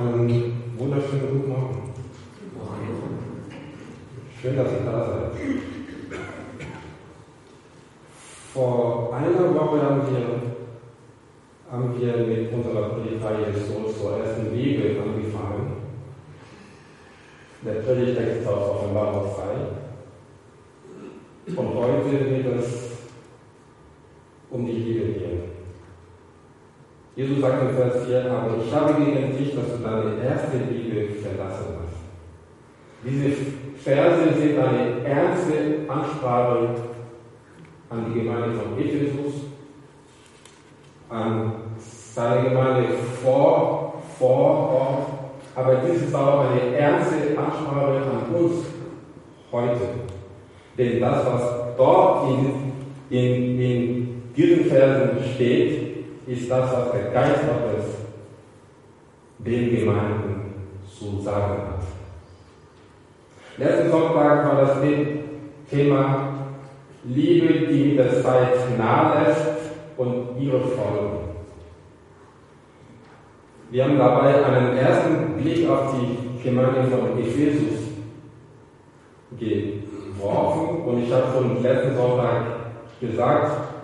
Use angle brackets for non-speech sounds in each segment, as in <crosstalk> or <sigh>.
Einen wunderschönen guten Morgen. Schön, dass ihr da seid. Vor einer Woche haben wir, haben wir mit unserer Predigtreihe so zur ersten Liebe angefangen. Der Predigtext aus Offenbarung 3. Und heute wird es um die Liebe gehen. Jesus sagt in Vers 4, aber ich habe gegen dich, dass du deine erste Liebe verlassen hast. Diese Verse sind eine ernste Ansprache an die Gemeinde von Ephesus, an seine Gemeinde vor, vor Ort, aber dies ist auch eine ernste Ansprache an uns heute. Denn das, was dort in, in, in diesen Versen steht, ist das, was der Geist Gottes den Gemeinden zu sagen hat. Letzten Sonntag war das Thema Liebe, die mit der Zeit nahe lässt und ihre Folgen. Wir haben dabei einen ersten Blick auf die Gemeinde von Ephesus geworfen und ich habe schon letzten Sonntag gesagt,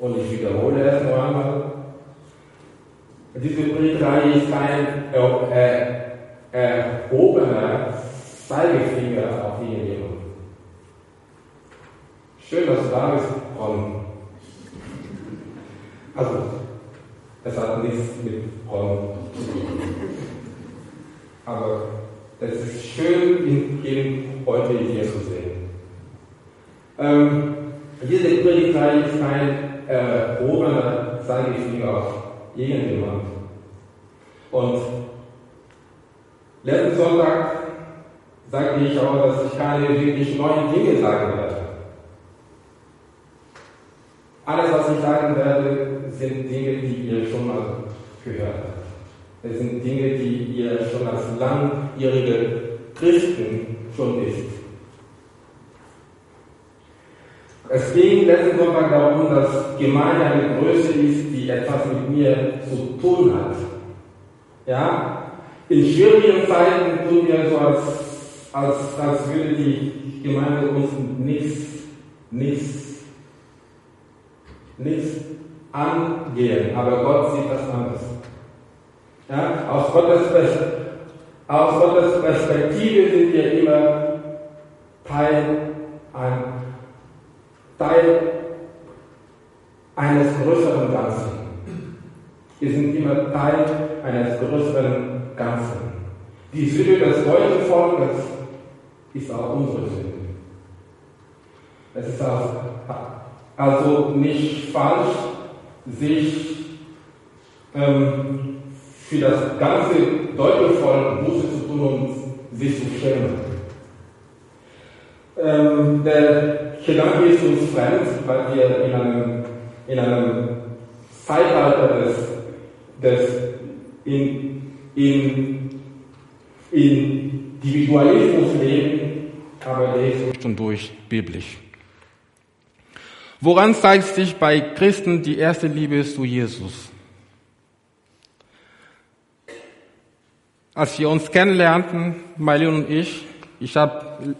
und ich wiederhole es noch einmal. Diese Briefreihe ist kein äh, erhobener Zeigefinger auf irgendjemanden. Schön, dass du da bist, Ron. Also, es hat nichts mit Ron zu tun. Aber es ist schön, ihn heute hier zu sehen. Ähm, diese Predigtreihe ist kein äh, ohne Zeigefinger auf irgendjemand. Und letzten Sonntag sagte ich auch, dass ich keine wirklich neuen Dinge sagen werde. Alles, was ich sagen werde, sind Dinge, die ihr schon mal gehört habt. Es sind Dinge, die ihr schon als langjährige Christen schon wisst. Es ging letzten Sonntag darum, dass Gemeinde eine Größe ist, die etwas mit mir zu tun hat. Ja? In schwierigen Zeiten tun wir so, als, als, als würde die Gemeinde uns nichts, nichts, nichts angehen. Aber Gott sieht das anders. Ja? Aus, Gottes, aus Gottes Perspektive sind wir immer Teil ein Teil eines größeren Ganzen. Wir sind immer Teil eines größeren Ganzen. Die Sünde des deutschen Volkes ist auch unsere Sünde. Es ist also nicht falsch, sich ähm, für das ganze deutsche Volk Buße zu tun und sich zu schämen. Ähm, der Gedanke ist uns fremd, weil wir in einem, in einem Zeitalter des, des in, in, Individualismus leben, aber der ist und durch biblisch. Woran zeigt sich bei Christen die erste Liebe zu Jesus? Als wir uns kennenlernten, Marlene und ich, ich habe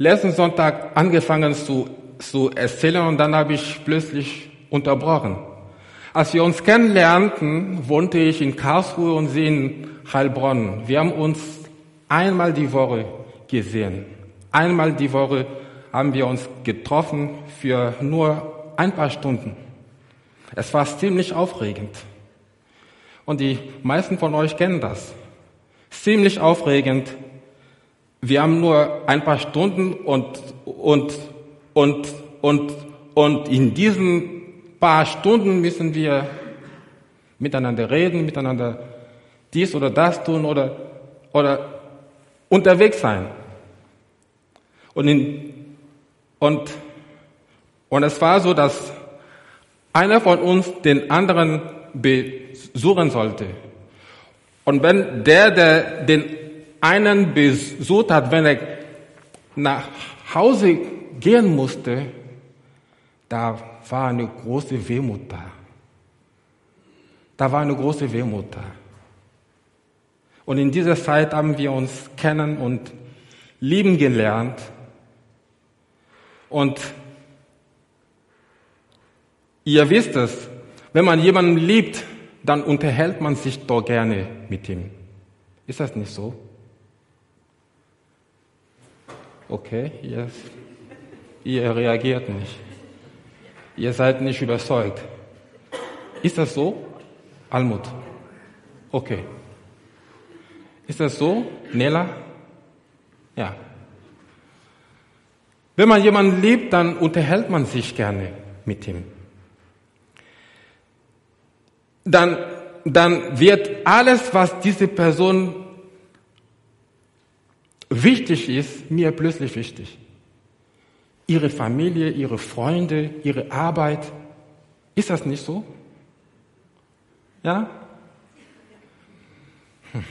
letzten Sonntag angefangen zu, zu erzählen und dann habe ich plötzlich unterbrochen. Als wir uns kennenlernten, wohnte ich in Karlsruhe und sie in Heilbronn. Wir haben uns einmal die Woche gesehen. Einmal die Woche haben wir uns getroffen für nur ein paar Stunden. Es war ziemlich aufregend. Und die meisten von euch kennen das. Ziemlich aufregend, wir haben nur ein paar Stunden und, und, und, und, und in diesen paar Stunden müssen wir miteinander reden, miteinander dies oder das tun oder, oder unterwegs sein. Und, in, und, und es war so, dass einer von uns den anderen besuchen sollte. Und wenn der, der den einen besucht hat, wenn er nach Hause gehen musste, da war eine große Wehmut da. da war eine große Wehmut da. Und in dieser Zeit haben wir uns kennen und lieben gelernt. Und ihr wisst es, wenn man jemanden liebt, dann unterhält man sich doch gerne mit ihm. Ist das nicht so? Okay, ihr, ihr reagiert nicht. Ihr seid nicht überzeugt. Ist das so? Almut. Okay. Ist das so? Nela? Ja. Wenn man jemanden liebt, dann unterhält man sich gerne mit ihm. Dann, dann wird alles, was diese Person wichtig ist, mir plötzlich wichtig. Ihre Familie, ihre Freunde, ihre Arbeit. Ist das nicht so? Ja? Hm.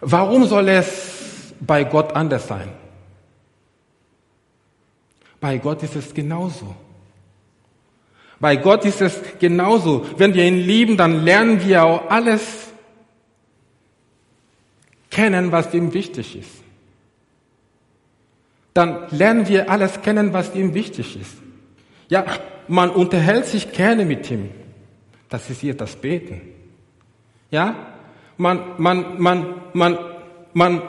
Warum soll es bei Gott anders sein? Bei Gott ist es genauso. Bei Gott ist es genauso. Wenn wir ihn lieben, dann lernen wir auch alles kennen, was ihm wichtig ist. Dann lernen wir alles kennen, was ihm wichtig ist. Ja, man unterhält sich gerne mit ihm. Das ist hier das Beten. Ja, man, man, man, man, man,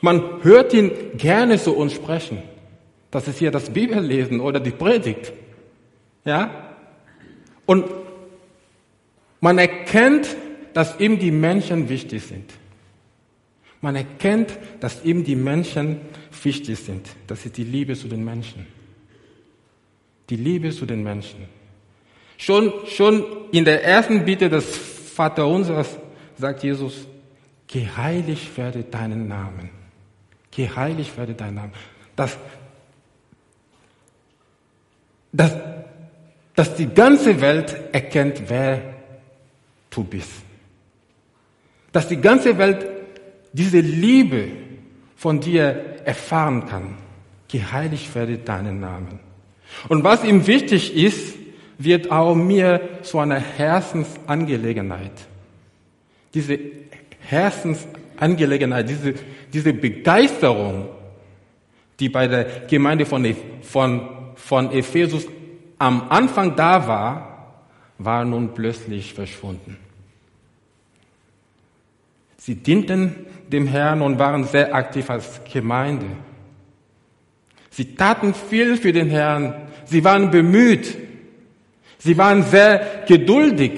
man hört ihn gerne zu uns sprechen. Das ist hier das Bibellesen oder die Predigt. Ja? Und man erkennt, dass ihm die Menschen wichtig sind. Man erkennt, dass ihm die Menschen wichtig sind. Das ist die Liebe zu den Menschen. Die Liebe zu den Menschen. Schon, schon in der ersten Bitte des Vaterunseres sagt Jesus, geheiligt werde deinen Namen. Geheiligt werde dein Name. Das, das, dass die ganze Welt erkennt, wer du bist. Dass die ganze Welt diese Liebe von dir erfahren kann. Geheiligt werde deinen Namen. Und was ihm wichtig ist, wird auch mir zu einer Herzensangelegenheit. Diese Herzensangelegenheit, diese, diese Begeisterung, die bei der Gemeinde von, von, von Ephesus am Anfang da war, war nun plötzlich verschwunden. Sie dienten dem Herrn und waren sehr aktiv als Gemeinde. Sie taten viel für den Herrn. Sie waren bemüht. Sie waren sehr geduldig,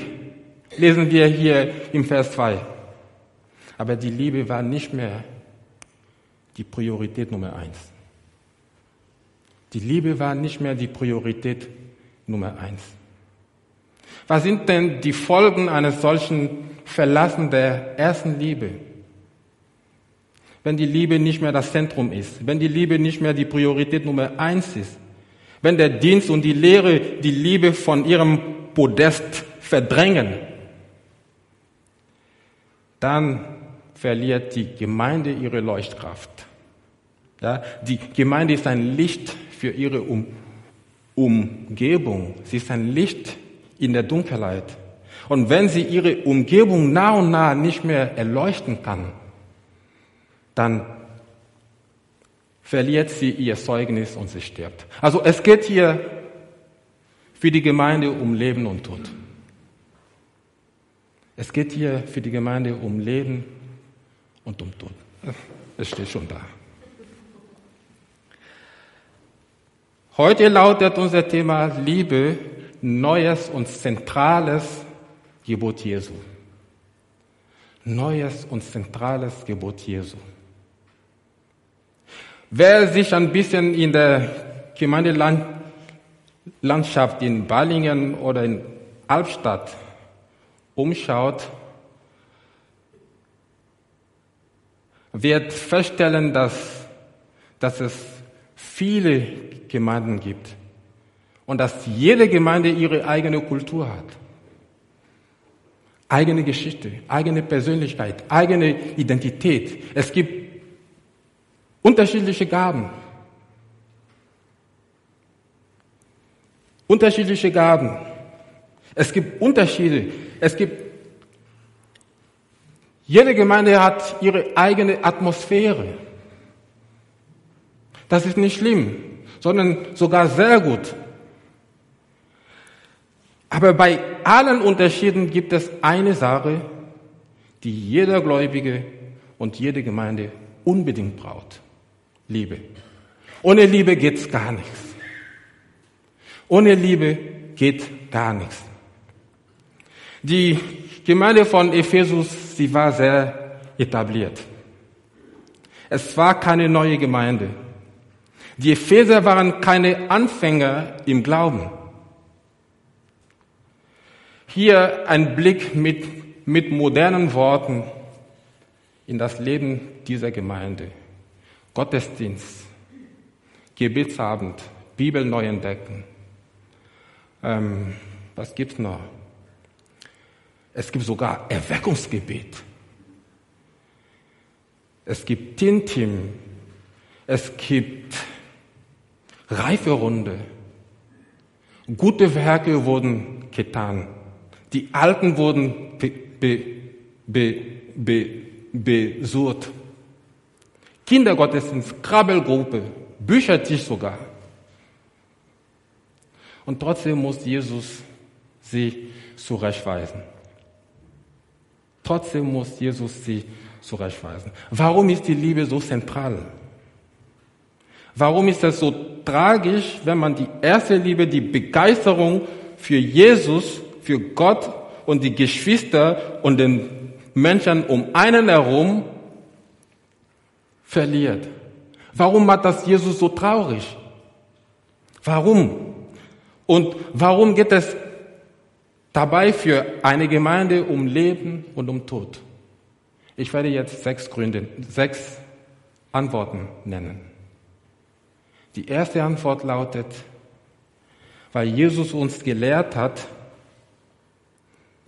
lesen wir hier im Vers 2. Aber die Liebe war nicht mehr die Priorität Nummer eins. Die Liebe war nicht mehr die Priorität Nummer eins. Was sind denn die Folgen eines solchen Verlassen der ersten Liebe? Wenn die Liebe nicht mehr das Zentrum ist, wenn die Liebe nicht mehr die Priorität Nummer eins ist, wenn der Dienst und die Lehre die Liebe von ihrem Podest verdrängen, dann verliert die Gemeinde ihre Leuchtkraft. Ja, die Gemeinde ist ein Licht für ihre um Umgebung. Sie ist ein Licht in der Dunkelheit. Und wenn sie ihre Umgebung nah und nah nicht mehr erleuchten kann, dann verliert sie ihr Zeugnis und sie stirbt. Also es geht hier für die Gemeinde um Leben und Tod. Es geht hier für die Gemeinde um Leben und um Tod. Es steht schon da. Heute lautet unser Thema Liebe, neues und zentrales Gebot Jesu. Neues und zentrales Gebot Jesu. Wer sich ein bisschen in der Gemeindelandschaft in Ballingen oder in Albstadt umschaut, wird feststellen, dass, dass es viele Gemeinden gibt und dass jede Gemeinde ihre eigene Kultur hat. Eigene Geschichte, eigene Persönlichkeit, eigene Identität. Es gibt unterschiedliche Gaben. unterschiedliche Gaben. Es gibt Unterschiede. Es gibt, jede Gemeinde hat ihre eigene Atmosphäre. Das ist nicht schlimm, sondern sogar sehr gut. Aber bei allen Unterschieden gibt es eine Sache, die jeder Gläubige und jede Gemeinde unbedingt braucht. Liebe. Ohne Liebe geht's gar nichts. Ohne Liebe geht gar nichts. Die Gemeinde von Ephesus, sie war sehr etabliert. Es war keine neue Gemeinde. Die Epheser waren keine Anfänger im Glauben. Hier ein Blick mit, mit modernen Worten in das Leben dieser Gemeinde. Gottesdienst, Gebetsabend, Bibel neu entdecken. Ähm, was gibt's noch? Es gibt sogar Erweckungsgebet. Es gibt Tintim. Es gibt Reiferunde. Gute Werke wurden getan. Die Alten wurden be, be, be, be, besucht. Kindergottesdienst, Krabbelgruppe, Büchertisch sogar. Und trotzdem muss Jesus sie zurechtweisen. Trotzdem muss Jesus sie zurechtweisen. Warum ist die Liebe so zentral? Warum ist es so tragisch, wenn man die erste Liebe, die Begeisterung für Jesus, für Gott und die Geschwister und den Menschen um einen herum verliert? Warum macht das Jesus so traurig? Warum? Und warum geht es dabei für eine Gemeinde um Leben und um Tod? Ich werde jetzt sechs Gründe, sechs Antworten nennen. Die erste Antwort lautet, weil Jesus uns gelehrt hat,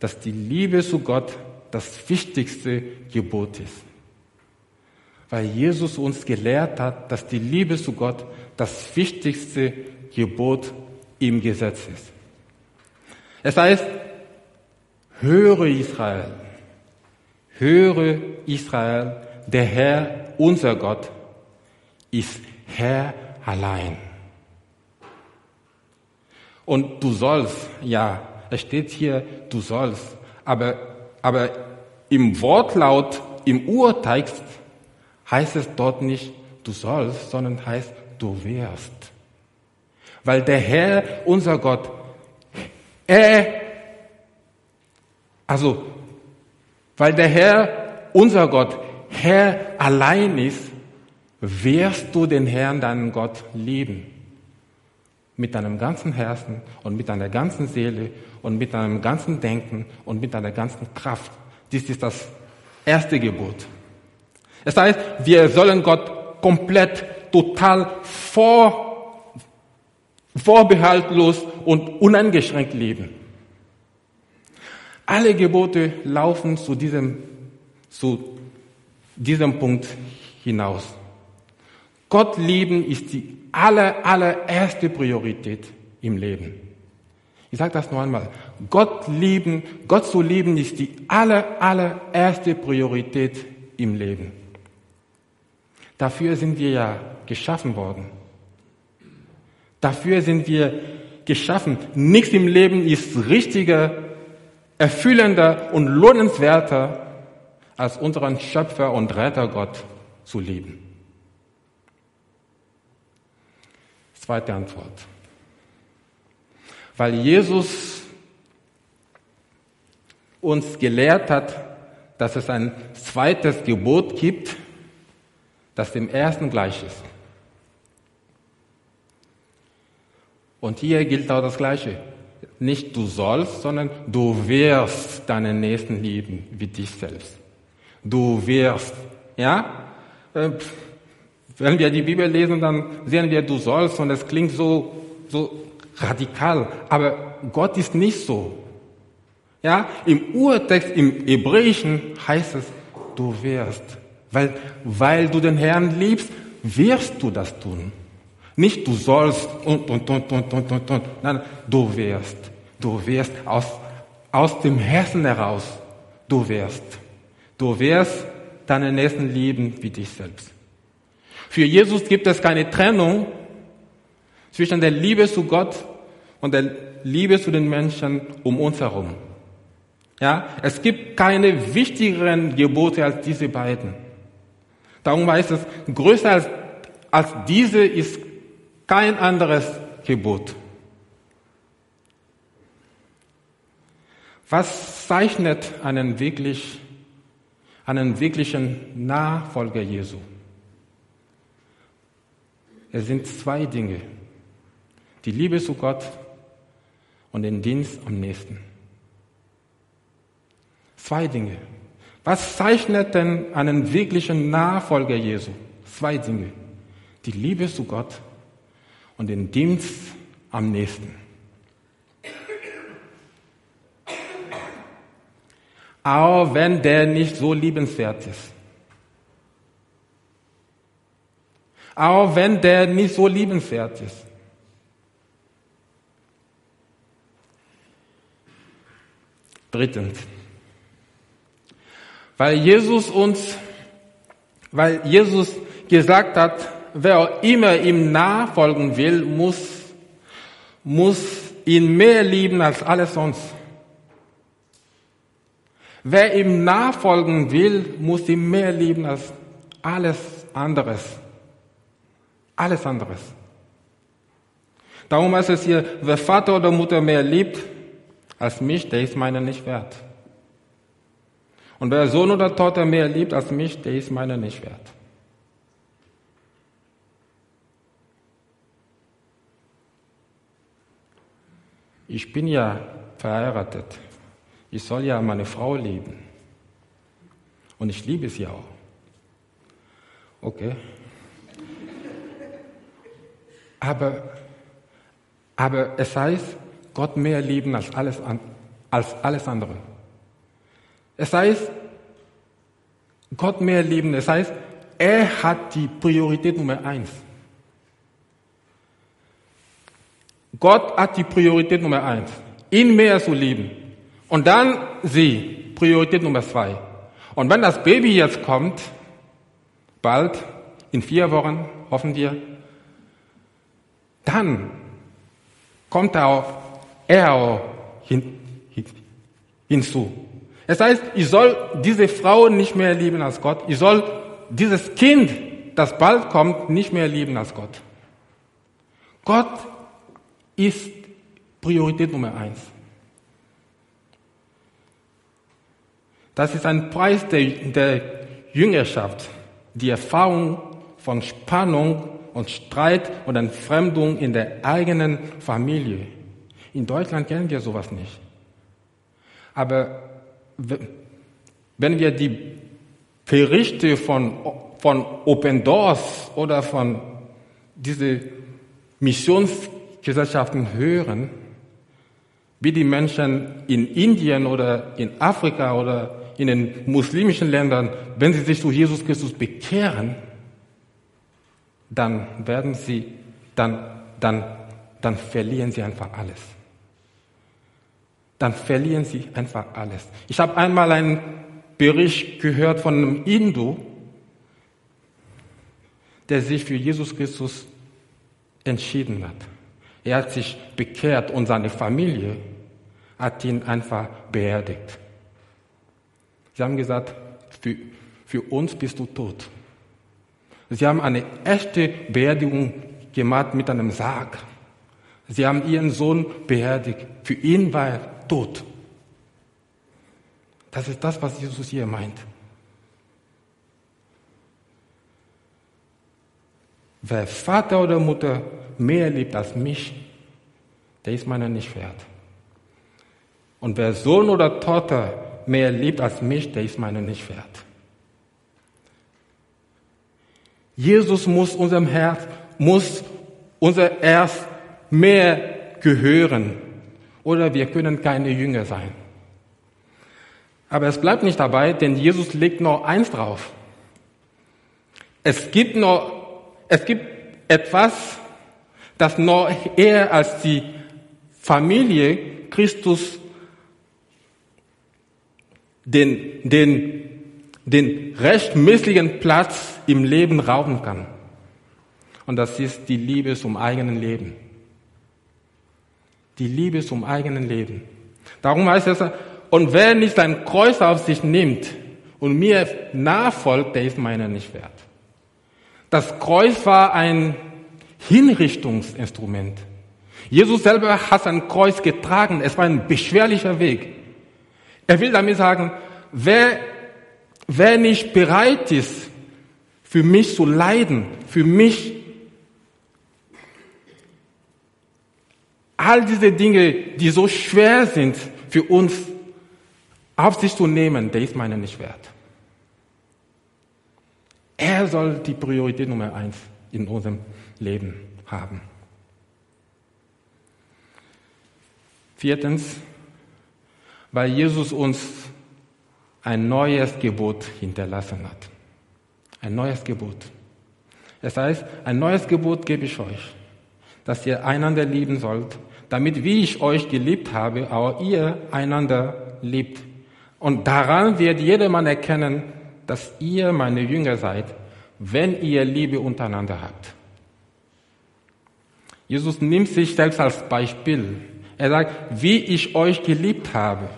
dass die Liebe zu Gott das wichtigste Gebot ist. Weil Jesus uns gelehrt hat, dass die Liebe zu Gott das wichtigste Gebot im Gesetz ist. Es heißt, höre Israel, höre Israel, der Herr, unser Gott, ist Herr allein. Und du sollst, ja, es steht hier, du sollst, aber, aber im Wortlaut, im Urtext heißt es dort nicht, du sollst, sondern heißt, du wirst. Weil der Herr, unser Gott, er, also, weil der Herr, unser Gott, Herr allein ist, wirst du den Herrn, deinen Gott, lieben. Mit deinem ganzen Herzen und mit deiner ganzen Seele und mit deinem ganzen Denken und mit deiner ganzen Kraft. Dies ist das erste Gebot. Das heißt, wir sollen Gott komplett, total vor, vorbehaltlos und uneingeschränkt lieben. Alle Gebote laufen zu diesem, zu diesem Punkt hinaus. Gott lieben ist die aller, allererste Priorität im Leben. Ich sage das noch einmal. Gott lieben, Gott zu lieben ist die aller, allererste Priorität im Leben. Dafür sind wir ja geschaffen worden. Dafür sind wir geschaffen. Nichts im Leben ist richtiger, erfüllender und lohnenswerter, als unseren Schöpfer und Retter Gott zu lieben. Zweite Antwort. Weil Jesus uns gelehrt hat, dass es ein zweites Gebot gibt, das dem ersten gleich ist. Und hier gilt auch das Gleiche. Nicht du sollst, sondern du wirst deinen Nächsten lieben wie dich selbst. Du wirst. Ja? Äh, wenn wir die Bibel lesen, dann sehen wir, du sollst, und es klingt so, so radikal. Aber Gott ist nicht so. Ja, im Urtext, im Hebräischen heißt es, du wirst. Weil, weil du den Herrn liebst, wirst du das tun. Nicht du sollst und, und, und, und, und, und, und. Nein, du wirst. Du wirst aus, aus dem Herzen heraus. Du wirst. Du wirst deinen Nächsten lieben wie dich selbst. Für Jesus gibt es keine Trennung zwischen der Liebe zu Gott und der Liebe zu den Menschen um uns herum. Ja, es gibt keine wichtigeren Gebote als diese beiden. Darum heißt es, größer als, als diese ist kein anderes Gebot. Was zeichnet einen wirklich, einen wirklichen Nachfolger Jesu? Es sind zwei Dinge. Die Liebe zu Gott und den Dienst am nächsten. Zwei Dinge. Was zeichnet denn einen wirklichen Nachfolger Jesu? Zwei Dinge. Die Liebe zu Gott und den Dienst am nächsten. Auch wenn der nicht so liebenswert ist. Auch wenn der nicht so liebenswert ist. Drittens, weil Jesus uns, weil Jesus gesagt hat, wer immer ihm nachfolgen will, muss, muss ihn mehr lieben als alles sonst. Wer ihm nachfolgen will, muss ihn mehr lieben als alles anderes. Alles anderes. Darum heißt es hier, wer Vater oder Mutter mehr liebt, als mich, der ist meiner nicht wert. Und wer Sohn oder Tochter mehr liebt als mich, der ist meiner nicht wert. Ich bin ja verheiratet. Ich soll ja meine Frau lieben. Und ich liebe sie auch. Okay. Aber, aber es heißt, Gott mehr lieben als alles, als alles andere. Es heißt, Gott mehr lieben, es heißt, er hat die Priorität Nummer eins. Gott hat die Priorität Nummer eins, ihn mehr zu lieben. Und dann sie, Priorität Nummer zwei. Und wenn das Baby jetzt kommt, bald, in vier Wochen, hoffen wir, dann kommt er auf er hin, hin, hinzu. Es heißt, ich soll diese Frau nicht mehr lieben als Gott. Ich soll dieses Kind, das bald kommt, nicht mehr lieben als Gott. Gott ist Priorität Nummer eins. Das ist ein Preis der, der Jüngerschaft, die Erfahrung von Spannung und Streit und Entfremdung in der eigenen Familie. In Deutschland kennen wir sowas nicht. Aber wenn wir die Berichte von, von Open Doors oder von diese Missionsgesellschaften hören, wie die Menschen in Indien oder in Afrika oder in den muslimischen Ländern, wenn sie sich zu Jesus Christus bekehren, dann werden sie, dann, dann, dann verlieren sie einfach alles dann verlieren sie einfach alles. Ich habe einmal einen Bericht gehört von einem Hindu, der sich für Jesus Christus entschieden hat. Er hat sich bekehrt und seine Familie hat ihn einfach beerdigt. Sie haben gesagt, für, für uns bist du tot. Sie haben eine echte Beerdigung gemacht mit einem Sarg. Sie haben ihren Sohn beerdigt. Für ihn war er tot. Das ist das, was Jesus hier meint. Wer Vater oder Mutter mehr liebt als mich, der ist meiner nicht wert. Und wer Sohn oder Tochter mehr liebt als mich, der ist meiner nicht wert. Jesus muss unserem Herz, muss unser Herz mehr gehören oder wir können keine Jünger sein. Aber es bleibt nicht dabei, denn Jesus legt noch eins drauf. Es gibt noch, es gibt etwas, dass noch er als die Familie Christus den, den, den rechtmäßigen Platz im Leben rauben kann. Und das ist die Liebe zum eigenen Leben. Die Liebe zum eigenen Leben. Darum heißt es, und wer nicht sein Kreuz auf sich nimmt und mir nachfolgt, der ist meiner nicht wert. Das Kreuz war ein Hinrichtungsinstrument. Jesus selber hat sein Kreuz getragen. Es war ein beschwerlicher Weg. Er will damit sagen, wer, wer nicht bereit ist, für mich zu leiden, für mich all diese Dinge, die so schwer sind für uns auf sich zu nehmen, der ist meiner nicht wert. Er soll die Priorität Nummer eins in unserem Leben haben. Viertens, weil Jesus uns ein neues Gebot hinterlassen hat. Ein neues Gebot. Das heißt, ein neues Gebot gebe ich euch, dass ihr einander lieben sollt, damit wie ich euch geliebt habe, auch ihr einander liebt. Und daran wird jedermann erkennen, dass ihr meine Jünger seid, wenn ihr Liebe untereinander habt. Jesus nimmt sich selbst als Beispiel. Er sagt, wie ich euch geliebt habe.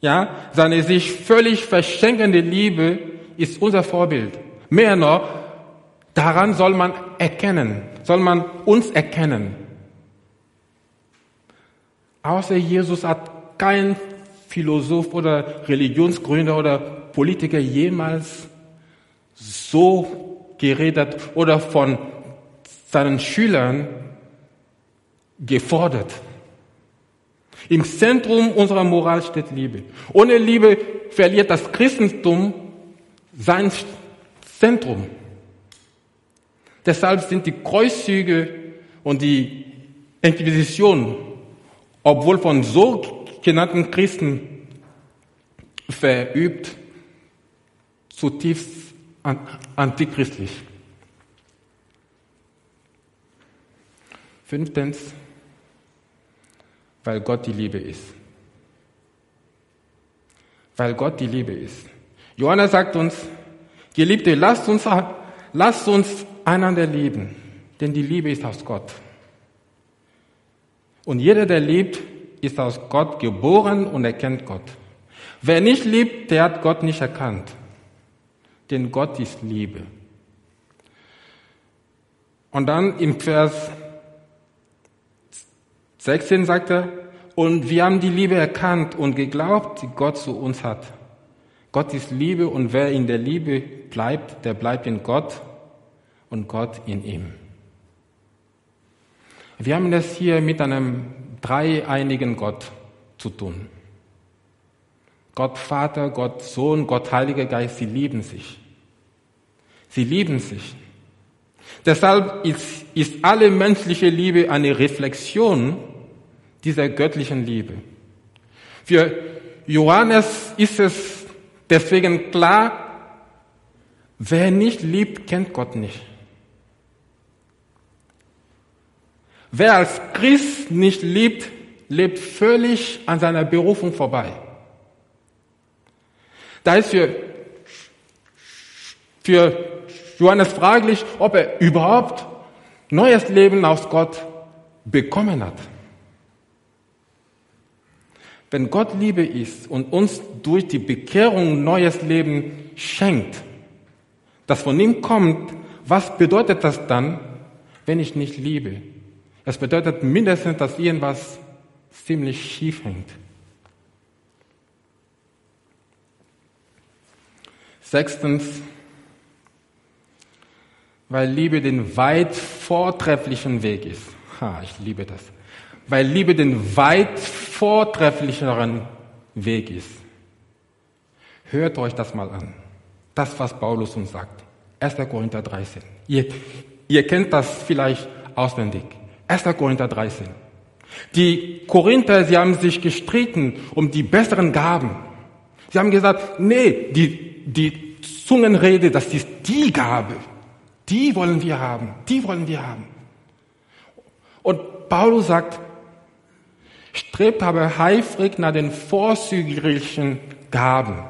Ja, seine sich völlig verschenkende Liebe ist unser Vorbild. Mehr noch, daran soll man erkennen, soll man uns erkennen. Außer Jesus hat kein Philosoph oder Religionsgründer oder Politiker jemals so geredet oder von seinen Schülern gefordert. Im Zentrum unserer Moral steht Liebe. Ohne Liebe verliert das Christentum sein Zentrum. Deshalb sind die Kreuzzüge und die Inquisition obwohl von so genannten Christen verübt, zutiefst antichristlich. Fünftens, weil Gott die Liebe ist. Weil Gott die Liebe ist. Johannes sagt uns, Geliebte, lasst uns, lasst uns einander lieben, denn die Liebe ist aus Gott. Und jeder, der liebt, ist aus Gott geboren und erkennt Gott. Wer nicht liebt, der hat Gott nicht erkannt. Denn Gott ist Liebe. Und dann im Vers 16 sagt er, und wir haben die Liebe erkannt und geglaubt, die Gott zu uns hat. Gott ist Liebe und wer in der Liebe bleibt, der bleibt in Gott und Gott in ihm. Wir haben es hier mit einem dreieinigen Gott zu tun. Gott Vater, Gott Sohn, Gott Heiliger Geist, sie lieben sich. Sie lieben sich. Deshalb ist, ist alle menschliche Liebe eine Reflexion dieser göttlichen Liebe. Für Johannes ist es deswegen klar, wer nicht liebt, kennt Gott nicht. Wer als Christ nicht liebt, lebt völlig an seiner Berufung vorbei. Da ist für, für Johannes fraglich, ob er überhaupt neues Leben aus Gott bekommen hat. Wenn Gott Liebe ist und uns durch die Bekehrung neues Leben schenkt, das von ihm kommt, was bedeutet das dann, wenn ich nicht liebe? Das bedeutet mindestens, dass irgendwas ziemlich schief hängt. Sechstens, weil Liebe den weit vortrefflichen Weg ist. Ha, ich liebe das. Weil Liebe den weit vortrefflicheren Weg ist. Hört euch das mal an. Das, was Paulus uns sagt. 1. Korinther 13. Ihr, ihr kennt das vielleicht auswendig. 1. Korinther 13. Die Korinther, sie haben sich gestritten um die besseren Gaben. Sie haben gesagt, nee, die, die Zungenrede, das ist die Gabe. Die wollen wir haben. Die wollen wir haben. Und Paulus sagt, strebt aber eifrig nach den vorzüglichen Gaben.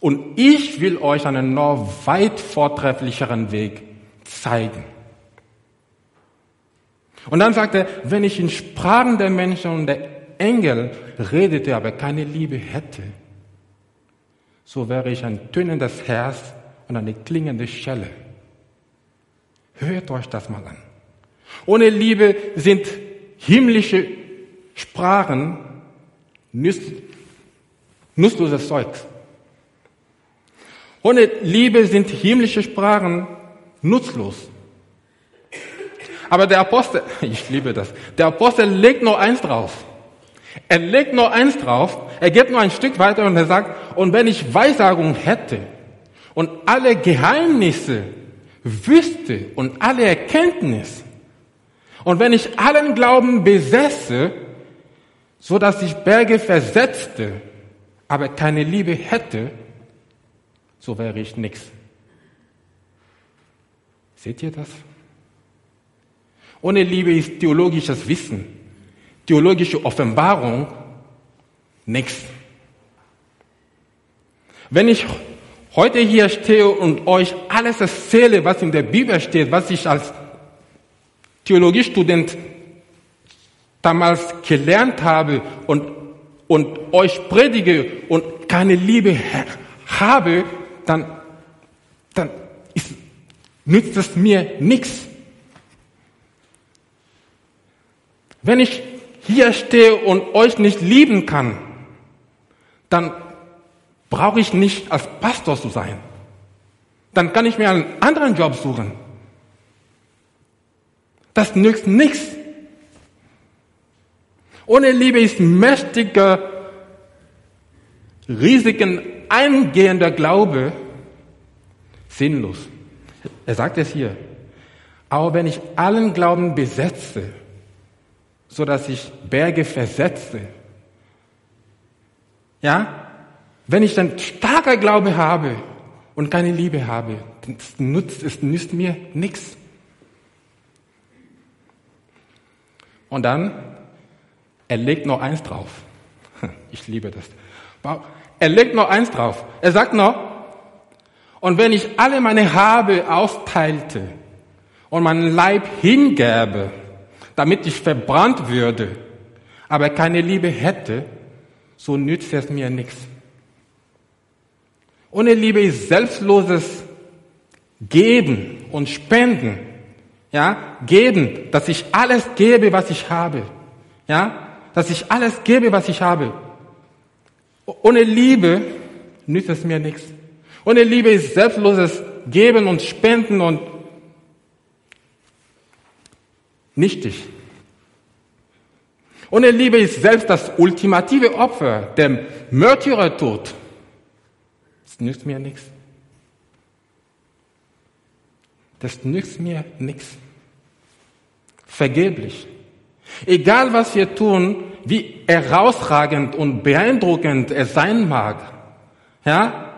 Und ich will euch einen noch weit vortrefflicheren Weg zeigen. Und dann sagt er, wenn ich in Sprachen der Menschen und der Engel redete, aber keine Liebe hätte, so wäre ich ein tönendes Herz und eine klingende Schelle. Hört euch das mal an. Ohne Liebe sind himmlische Sprachen nutzloses Zeugs. Ohne Liebe sind himmlische Sprachen nutzlos. Aber der Apostel, <laughs> ich liebe das, der Apostel legt nur eins drauf. Er legt nur eins drauf, er geht nur ein Stück weiter und er sagt, und wenn ich Weissagung hätte und alle Geheimnisse wüsste und alle Erkenntnis, und wenn ich allen Glauben besäße, so dass ich Berge versetzte, aber keine Liebe hätte, so wäre ich nichts. Seht ihr das? Ohne Liebe ist theologisches Wissen, theologische Offenbarung nichts. Wenn ich heute hier stehe und euch alles erzähle, was in der Bibel steht, was ich als Theologiestudent damals gelernt habe und, und euch predige und keine Liebe habe, dann, dann ist, nützt es mir nichts. Wenn ich hier stehe und euch nicht lieben kann, dann brauche ich nicht als Pastor zu sein. Dann kann ich mir einen anderen Job suchen. Das nützt nichts. Ohne Liebe ist mächtiger, Risiken eingehender Glaube sinnlos. Er sagt es hier. Aber wenn ich allen Glauben besetze, so dass ich Berge versetze, ja, wenn ich dann starker Glaube habe und keine Liebe habe, dann nutzt es nützt mir nichts. Und dann, er legt noch eins drauf. <laughs> Ich liebe das. Er legt noch eins drauf. Er sagt noch, und wenn ich alle meine Habe austeilte und meinen Leib hingäbe, damit ich verbrannt würde, aber keine Liebe hätte, so nützt es mir nichts. Ohne Liebe ist selbstloses Geben und Spenden ja, geben, dass ich alles gebe, was ich habe, ja, dass ich alles gebe, was ich habe. Ohne Liebe nützt es mir nichts. Ohne Liebe ist selbstloses Geben und Spenden und nichtig. Ohne Liebe ist selbst das ultimative Opfer, der Märtyrertod. Das nützt mir nichts. Das nützt mir nichts vergeblich. Egal was wir tun, wie herausragend und beeindruckend es sein mag, ja,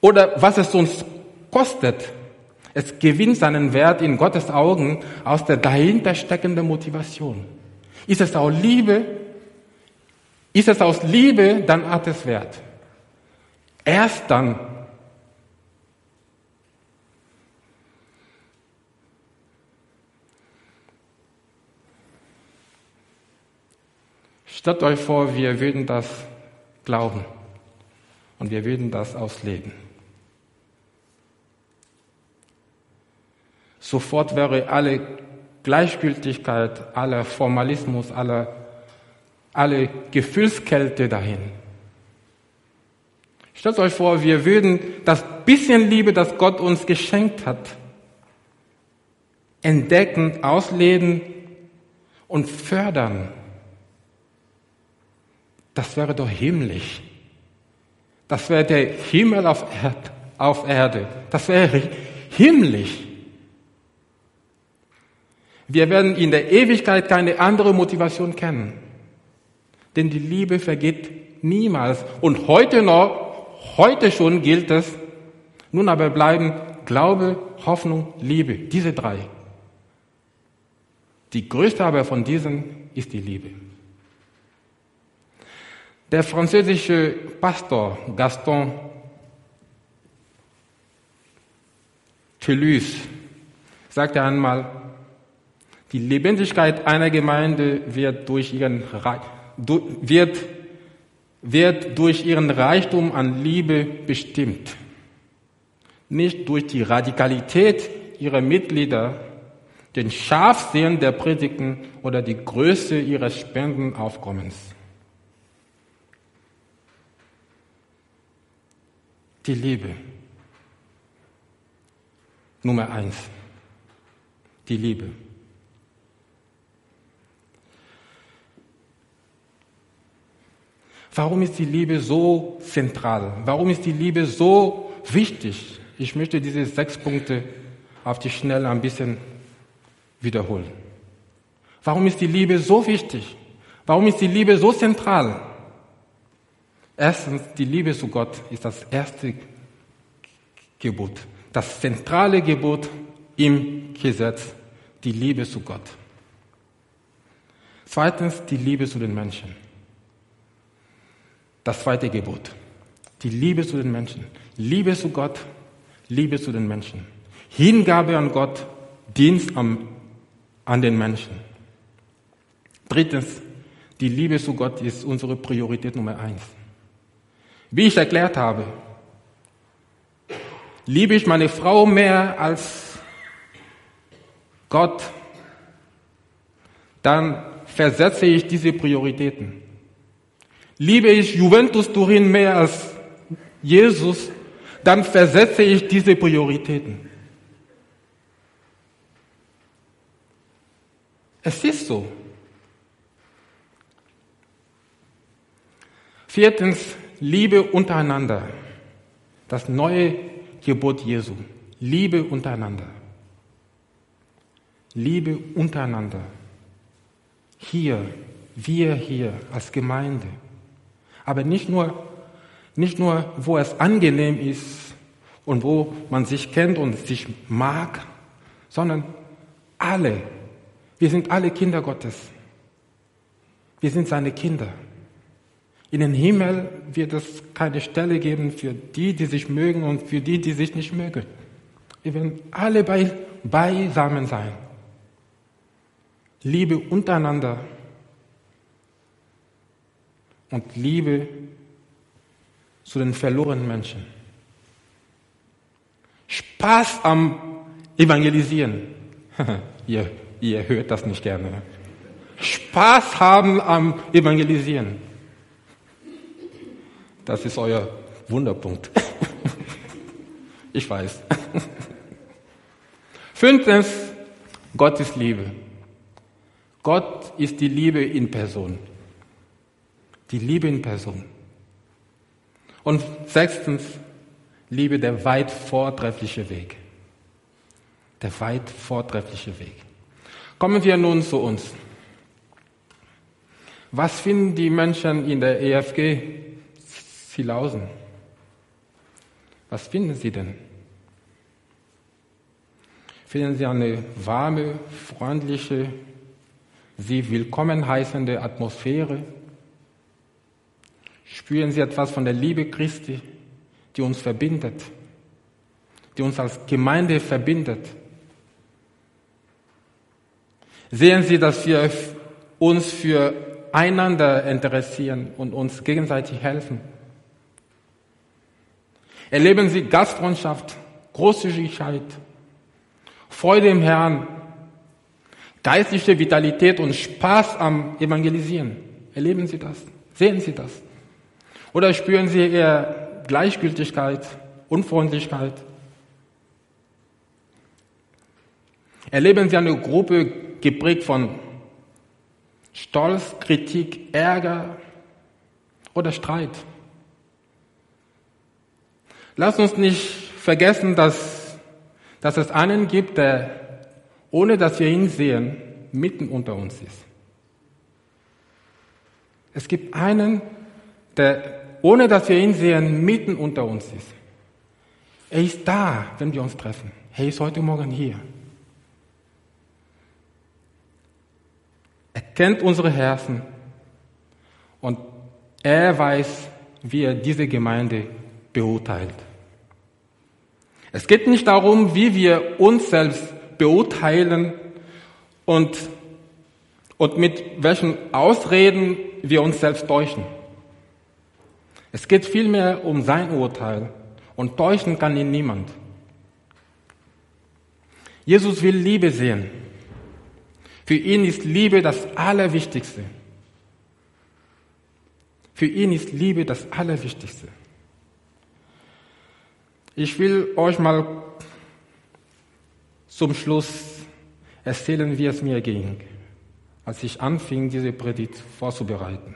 oder was es uns kostet, es gewinnt seinen Wert in Gottes Augen aus der dahinter steckenden Motivation. Ist es aus Liebe? Ist es aus Liebe, dann hat es Wert. Erst dann Stellt euch vor, wir würden das glauben und wir würden das ausleben. Sofort wäre alle Gleichgültigkeit, aller Formalismus, aller, alle Gefühlskälte dahin. Stellt euch vor, wir würden das bisschen Liebe, das Gott uns geschenkt hat, entdecken, ausleben und fördern. Das wäre doch himmlisch. Das wäre der Himmel auf, Erd, auf Erde. Das wäre himmlisch. Wir werden in der Ewigkeit keine andere Motivation kennen. Denn die Liebe vergeht niemals. Und heute noch, heute schon gilt es. Nun aber bleiben Glaube, Hoffnung, Liebe. Diese drei. Die größte aber von diesen ist die Liebe. Der französische Pastor Gaston Toulouse sagte einmal, die Lebendigkeit einer Gemeinde wird durch ihren, wird, wird durch ihren Reichtum an Liebe bestimmt, nicht durch die Radikalität ihrer Mitglieder, den Scharfsehen der Predigten oder die Größe ihres Spendenaufkommens. Die Liebe. Nummer eins. Die Liebe. Warum ist die Liebe so zentral? Warum ist die Liebe so wichtig? Ich möchte diese sechs Punkte auf die Schnelle ein bisschen wiederholen. Warum ist die Liebe so wichtig? Warum ist die Liebe so zentral? Erstens, die Liebe zu Gott ist das erste Gebot das zentrale Gebot im Gesetz, die Liebe zu Gott. Zweitens die Liebe zu den Menschen. Das zweite Gebot, die Liebe zu den Menschen. Liebe zu Gott, Liebe zu den Menschen. Hingabe an Gott, Dienst am, an den Menschen. Drittens, die Liebe zu Gott ist unsere Priorität Nummer eins. Wie ich erklärt habe, Liebe ich meine Frau mehr als Gott, dann versetze ich diese Prioritäten. Liebe ich Juventus Turin mehr als Jesus, dann versetze ich diese Prioritäten. Es ist so. Viertens, Liebe untereinander. Das neue Gebot Jesu. Liebe untereinander. Liebe untereinander. Hier, wir hier als Gemeinde. Aber nicht nur, nicht nur, wo es angenehm ist und wo man sich kennt und sich mag, sondern alle. Wir sind alle Kinder Gottes. Wir sind seine Kinder. In den Himmel wird es keine Stelle geben für die, die sich mögen und für die, die sich nicht mögen. Wir werden alle bei, beisammen sein. Liebe untereinander und Liebe zu den verlorenen Menschen. Spaß am Evangelisieren. <laughs> ihr, ihr hört das nicht gerne. Spaß haben am Evangelisieren. Das ist euer Wunderpunkt. <laughs> ich weiß. <laughs> Fünftens, Gott ist Liebe. Gott ist die Liebe in Person. Die Liebe in Person. Und sechstens, Liebe der weit vortreffliche Weg. Der weit vortreffliche Weg. Kommen wir nun zu uns. Was finden die Menschen in der EFG Silausen. Was finden Sie denn? Finden Sie eine warme, freundliche, Sie willkommen heißende Atmosphäre? Spüren Sie etwas von der Liebe Christi, die uns verbindet, die uns als Gemeinde verbindet? Sehen Sie, dass wir uns für einander interessieren und uns gegenseitig helfen? Erleben Sie Gastfreundschaft, Großzügigkeit, Freude im Herrn, geistliche Vitalität und Spaß am Evangelisieren. Erleben Sie das? Sehen Sie das? Oder spüren Sie eher Gleichgültigkeit, Unfreundlichkeit? Erleben Sie eine Gruppe geprägt von Stolz, Kritik, Ärger oder Streit? Lass uns nicht vergessen, dass, dass es einen gibt, der, ohne dass wir ihn sehen, mitten unter uns ist. Es gibt einen, der, ohne dass wir ihn sehen, mitten unter uns ist. Er ist da, wenn wir uns treffen. Er ist heute Morgen hier. Er kennt unsere Herzen und er weiß, wie er diese Gemeinde beurteilt. Es geht nicht darum, wie wir uns selbst beurteilen und, und mit welchen Ausreden wir uns selbst täuschen. Es geht vielmehr um sein Urteil und täuschen kann ihn niemand. Jesus will Liebe sehen. Für ihn ist Liebe das Allerwichtigste. Für ihn ist Liebe das Allerwichtigste. Ich will euch mal zum Schluss erzählen, wie es mir ging, als ich anfing, diese Predigt vorzubereiten.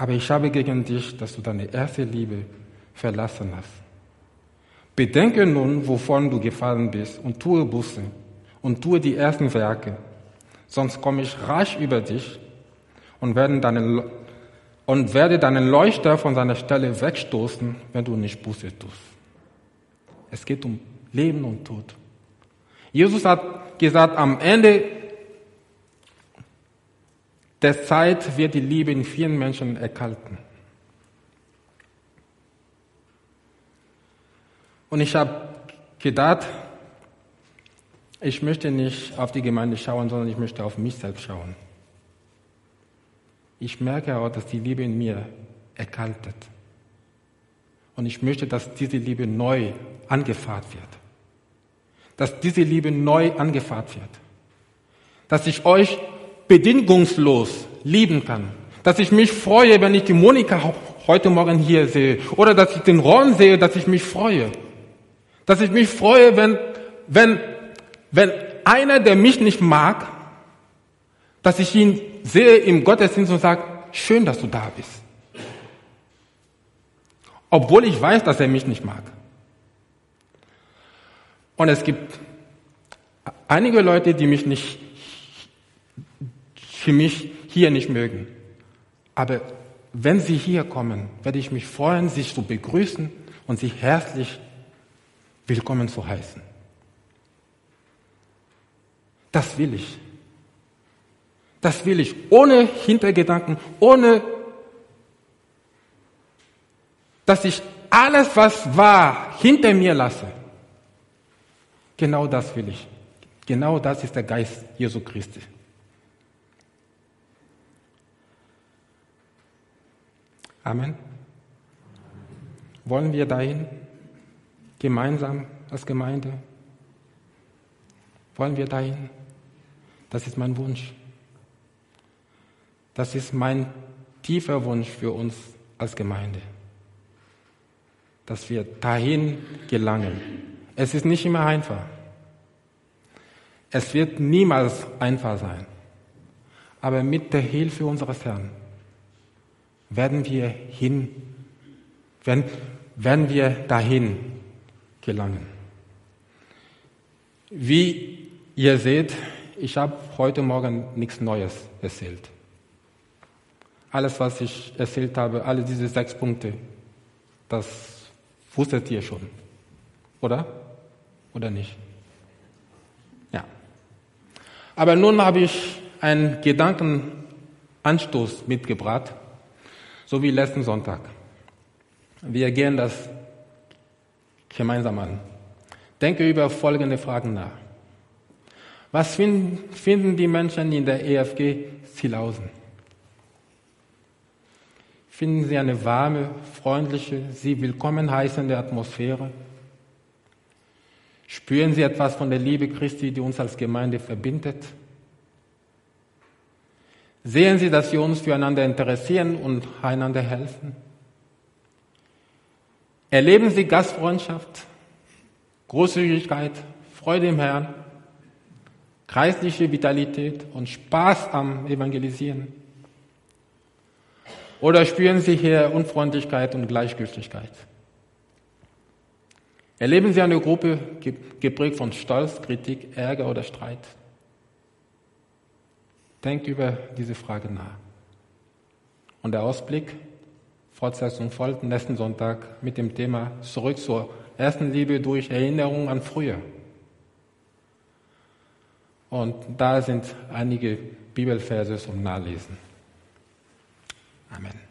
Aber ich habe gegen dich, dass du deine erste Liebe verlassen hast. Bedenke nun, wovon du gefallen bist und tue Buße und tue die ersten Werke. Sonst komme ich rasch über dich und werde deinen, und werde deinen Leuchter von seiner Stelle wegstoßen, wenn du nicht Buße tust. Es geht um Leben und Tod. Jesus hat gesagt, am Ende der Zeit wird die Liebe in vielen Menschen erkalten. Und ich habe gedacht, ich möchte nicht auf die Gemeinde schauen, sondern ich möchte auf mich selbst schauen. Ich merke auch, dass die Liebe in mir erkaltet. Und ich möchte, dass diese Liebe neu angefahren wird. Dass diese Liebe neu angefahren wird. Dass ich euch bedingungslos lieben kann. Dass ich mich freue, wenn ich die Monika heute Morgen hier sehe. Oder dass ich den Ron sehe, dass ich mich freue. Dass ich mich freue, wenn, wenn, wenn einer, der mich nicht mag, dass ich ihn sehe im Gottesdienst und sage, schön, dass du da bist. Obwohl ich weiß, dass er mich nicht mag. Und es gibt einige Leute, die mich nicht, für mich hier nicht mögen. Aber wenn sie hier kommen, werde ich mich freuen, sie zu begrüßen und sie herzlich willkommen zu heißen. Das will ich. Das will ich. Ohne Hintergedanken, ohne, dass ich alles, was war, hinter mir lasse. Genau das will ich. Genau das ist der Geist Jesu Christi. Amen. Wollen wir dahin? gemeinsam als Gemeinde? Wollen wir dahin? Das ist mein Wunsch. Das ist mein tiefer Wunsch für uns als Gemeinde, dass wir dahin gelangen. Es ist nicht immer einfach. Es wird niemals einfach sein. Aber mit der Hilfe unseres Herrn werden wir hin, werden, werden wir dahin gelangen. Wie ihr seht, ich habe heute Morgen nichts Neues erzählt. Alles, was ich erzählt habe, alle diese sechs Punkte, das wusstet ihr schon. Oder? Oder nicht? Ja. Aber nun habe ich einen Gedankenanstoß mitgebracht, so wie letzten Sonntag. Wir gehen das gemeinsam an. Denke über folgende Fragen nach. Was finden, die Menschen in der EFG Zielhausen? Finden sie eine warme, freundliche, sie willkommen heißende Atmosphäre? Spüren sie etwas von der Liebe Christi, die uns als Gemeinde verbindet? Sehen sie, dass wir uns füreinander interessieren und einander helfen? Erleben Sie Gastfreundschaft, Großzügigkeit, Freude im Herrn, kreisliche Vitalität und Spaß am Evangelisieren? Oder spüren Sie hier Unfreundlichkeit und Gleichgültigkeit? Erleben Sie eine Gruppe geprägt von Stolz, Kritik, Ärger oder Streit? Denkt über diese Frage nach. Und der Ausblick, Fortsetzung folgt nächsten Sonntag mit dem Thema Zurück zur ersten Liebe durch Erinnerung an früher. Und da sind einige Bibelverse zum Nachlesen. Amen.